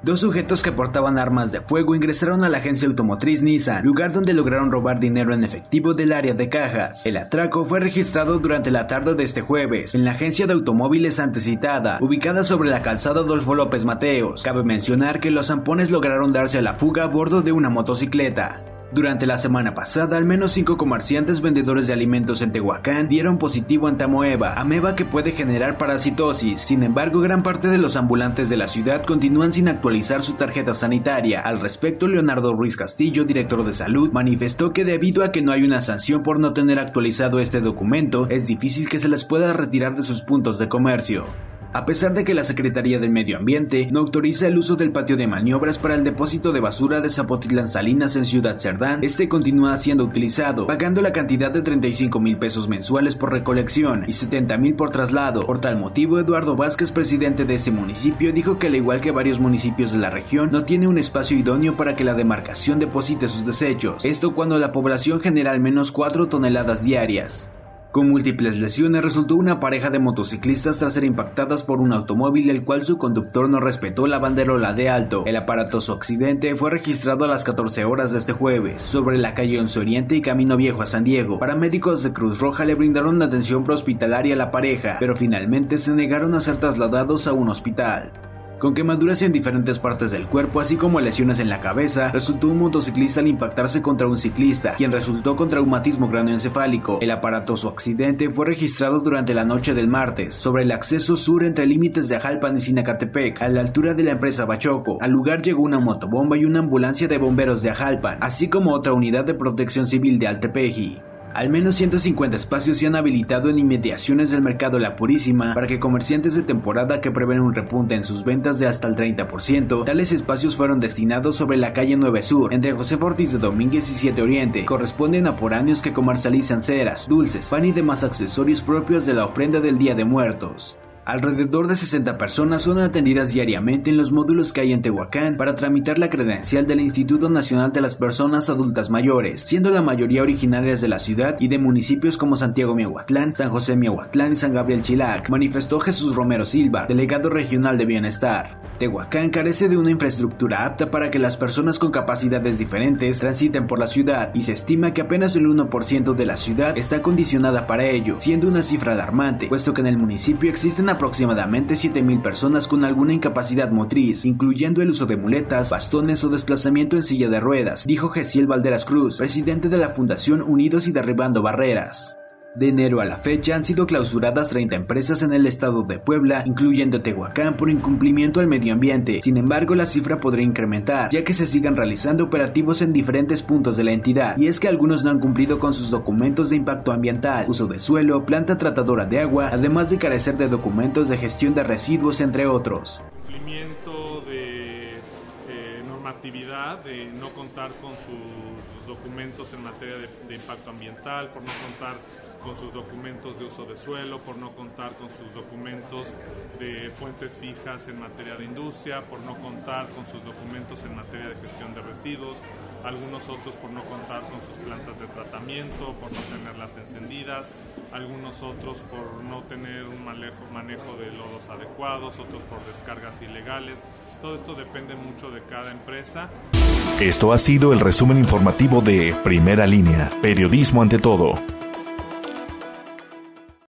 Dos sujetos que portaban armas de fuego ingresaron a la agencia automotriz Nissan, lugar donde lograron robar dinero en efectivo del área de cajas. El atraco fue registrado durante la tarde de este jueves en la agencia de automóviles antecitada, ubicada sobre la calzada Adolfo López Mateos. Cabe mencionar que los zampones lograron darse a la fuga a bordo de una motocicleta. Durante la semana pasada, al menos cinco comerciantes vendedores de alimentos en Tehuacán dieron positivo ante amoeba, ameba que puede generar parasitosis. Sin embargo, gran parte de los ambulantes de la ciudad continúan sin actualizar su tarjeta sanitaria. Al respecto, Leonardo Ruiz Castillo, director de salud, manifestó que debido a que no hay una sanción por no tener actualizado este documento, es difícil que se les pueda retirar de sus puntos de comercio. A pesar de que la Secretaría del Medio Ambiente no autoriza el uso del patio de maniobras para el depósito de basura de Zapotitlán Salinas en Ciudad Cerdán, este continúa siendo utilizado, pagando la cantidad de 35 mil pesos mensuales por recolección y 70 mil por traslado. Por tal motivo, Eduardo Vázquez, presidente de ese municipio, dijo que al igual que varios municipios de la región, no tiene un espacio idóneo para que la demarcación deposite sus desechos, esto cuando la población genera al menos 4 toneladas diarias. Con múltiples lesiones resultó una pareja de motociclistas tras ser impactadas por un automóvil el cual su conductor no respetó la banderola de alto. El aparatoso accidente fue registrado a las 14 horas de este jueves sobre la calle 11 Oriente y Camino Viejo a San Diego. Paramédicos de Cruz Roja le brindaron atención prehospitalaria a la pareja, pero finalmente se negaron a ser trasladados a un hospital. Con quemaduras en diferentes partes del cuerpo, así como lesiones en la cabeza, resultó un motociclista al impactarse contra un ciclista, quien resultó con traumatismo craneoencefálico. El aparatoso accidente fue registrado durante la noche del martes, sobre el acceso sur entre límites de Ajalpan y Sinacatepec, a la altura de la empresa Bachoco. Al lugar llegó una motobomba y una ambulancia de bomberos de Ajalpan, así como otra unidad de protección civil de Altepeji. Al menos 150 espacios se han habilitado en inmediaciones del mercado La Purísima para que comerciantes de temporada que prevén un repunte en sus ventas de hasta el 30%, tales espacios fueron destinados sobre la calle 9 Sur, entre José Ortiz de Domínguez y 7 Oriente, corresponden a foráneos que comercializan ceras, dulces, pan y demás accesorios propios de la ofrenda del Día de Muertos. Alrededor de 60 personas son atendidas diariamente en los módulos que hay en Tehuacán para tramitar la credencial del Instituto Nacional de las Personas Adultas Mayores, siendo la mayoría originarias de la ciudad y de municipios como Santiago Miahuatlán, San José Miahuatlán y San Gabriel Chilac, manifestó Jesús Romero Silva, delegado regional de Bienestar. Tehuacán carece de una infraestructura apta para que las personas con capacidades diferentes transiten por la ciudad y se estima que apenas el 1% de la ciudad está condicionada para ello, siendo una cifra alarmante, puesto que en el municipio existen aproximadamente 7.000 personas con alguna incapacidad motriz, incluyendo el uso de muletas, bastones o desplazamiento en silla de ruedas, dijo Gesiel Valderas Cruz, presidente de la Fundación Unidos y Derribando Barreras. De enero a la fecha han sido clausuradas 30 empresas en el estado de Puebla, incluyendo Tehuacán, por incumplimiento al medio ambiente. Sin embargo, la cifra podría incrementar, ya que se sigan realizando operativos en diferentes puntos de la entidad. Y es que algunos no han cumplido con sus documentos de impacto ambiental, uso de suelo, planta tratadora de agua, además de carecer de documentos de gestión de residuos, entre otros. Cumplimiento de eh, normatividad, de no contar con sus documentos en materia de, impacto ambiental, por no contar con sus documentos de uso de suelo, por no contar con sus documentos de fuentes fijas en materia de industria, por no contar con sus documentos en materia de gestión de residuos, algunos otros por no contar con sus plantas de tratamiento, por no tenerlas encendidas, algunos otros por no tener un manejo, manejo de lodos adecuados, otros por descargas ilegales. Todo esto depende mucho de cada empresa. Esto ha sido el resumen informativo de Primera Línea, Periodismo ante todo.